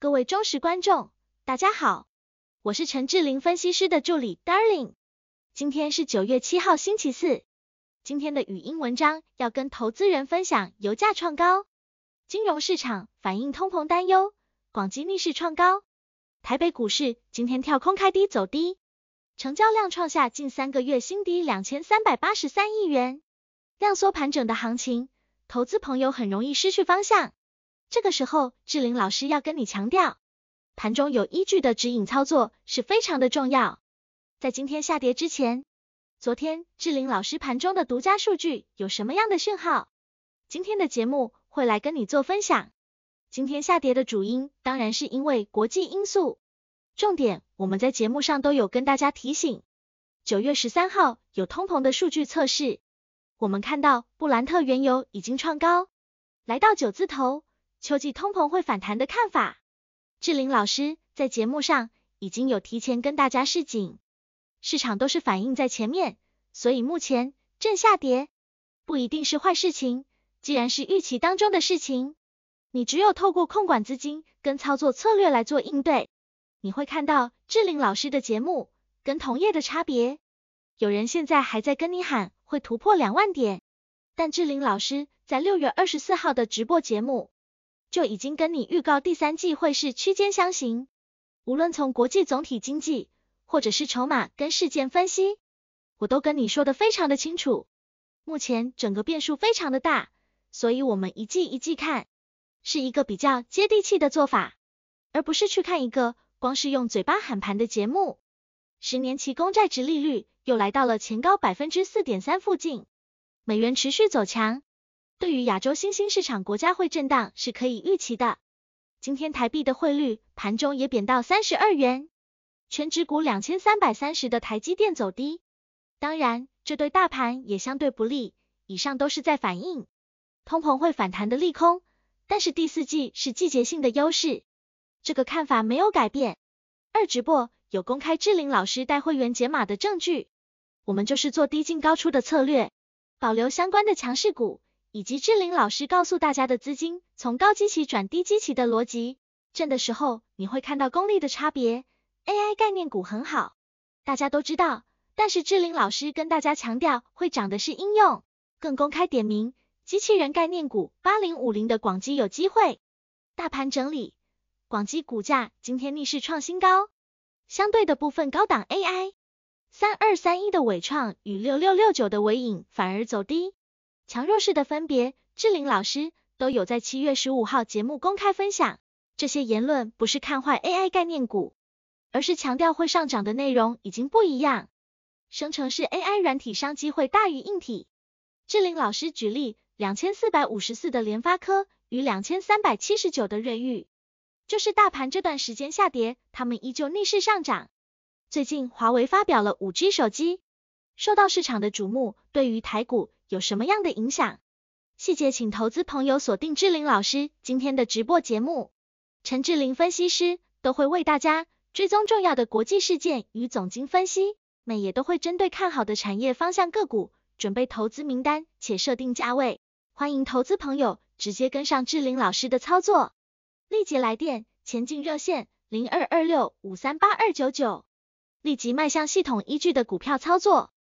各位忠实观众，大家好，我是陈志玲分析师的助理 Darling。今天是九月七号星期四，今天的语音文章要跟投资人分享油价创高，金融市场反映通膨担忧，广基逆势创高。台北股市今天跳空开低走低，成交量创下近三个月新低两千三百八十三亿元。量缩盘整的行情，投资朋友很容易失去方向。这个时候，志玲老师要跟你强调，盘中有依据的指引操作是非常的重要。在今天下跌之前，昨天志玲老师盘中的独家数据有什么样的讯号？今天的节目会来跟你做分享。今天下跌的主因当然是因为国际因素，重点我们在节目上都有跟大家提醒。九月十三号有通膨的数据测试，我们看到布兰特原油已经创高，来到九字头。秋季通膨会反弹的看法，志玲老师在节目上已经有提前跟大家示警，市场都是反应在前面，所以目前正下跌不一定是坏事情。既然是预期当中的事情，你只有透过控管资金跟操作策略来做应对。你会看到志玲老师的节目跟同业的差别，有人现在还在跟你喊会突破两万点，但志玲老师在六月二十四号的直播节目。就已经跟你预告第三季会是区间箱型，无论从国际总体经济，或者是筹码跟事件分析，我都跟你说的非常的清楚。目前整个变数非常的大，所以我们一季一季看，是一个比较接地气的做法，而不是去看一个光是用嘴巴喊盘的节目。十年期公债殖利率又来到了前高百分之四点三附近，美元持续走强。对于亚洲新兴市场国家会震荡是可以预期的。今天台币的汇率盘中也贬到三十二元，全值股两千三百三十的台积电走低，当然这对大盘也相对不利。以上都是在反映通膨会反弹的利空，但是第四季是季节性的优势，这个看法没有改变。二直播有公开志玲老师带会员解码的证据，我们就是做低进高出的策略，保留相关的强势股。以及志玲老师告诉大家的资金从高基期转低基期的逻辑，震的时候你会看到功力的差别。AI 概念股很好，大家都知道，但是志玲老师跟大家强调会涨的是应用，更公开点名机器人概念股八零五零的广基有机会。大盘整理，广基股价今天逆势创新高，相对的部分高档 AI 三二三一的伟创与六六六九的纬颖反而走低。强弱势的分别，志玲老师都有在七月十五号节目公开分享。这些言论不是看坏 AI 概念股，而是强调会上涨的内容已经不一样。生成式 AI 软体商机会大于硬体。志玲老师举例，两千四百五十四的联发科与两千三百七十九的瑞昱，就是大盘这段时间下跌，他们依旧逆势上涨。最近华为发表了五 G 手机，受到市场的瞩目，对于台股。有什么样的影响？细节请投资朋友锁定志玲老师今天的直播节目，陈志玲分析师都会为大家追踪重要的国际事件与总经分析，每也都会针对看好的产业方向个股准备投资名单且设定价位，欢迎投资朋友直接跟上志玲老师的操作，立即来电前进热线零二二六五三八二九九，立即迈向系统依据的股票操作。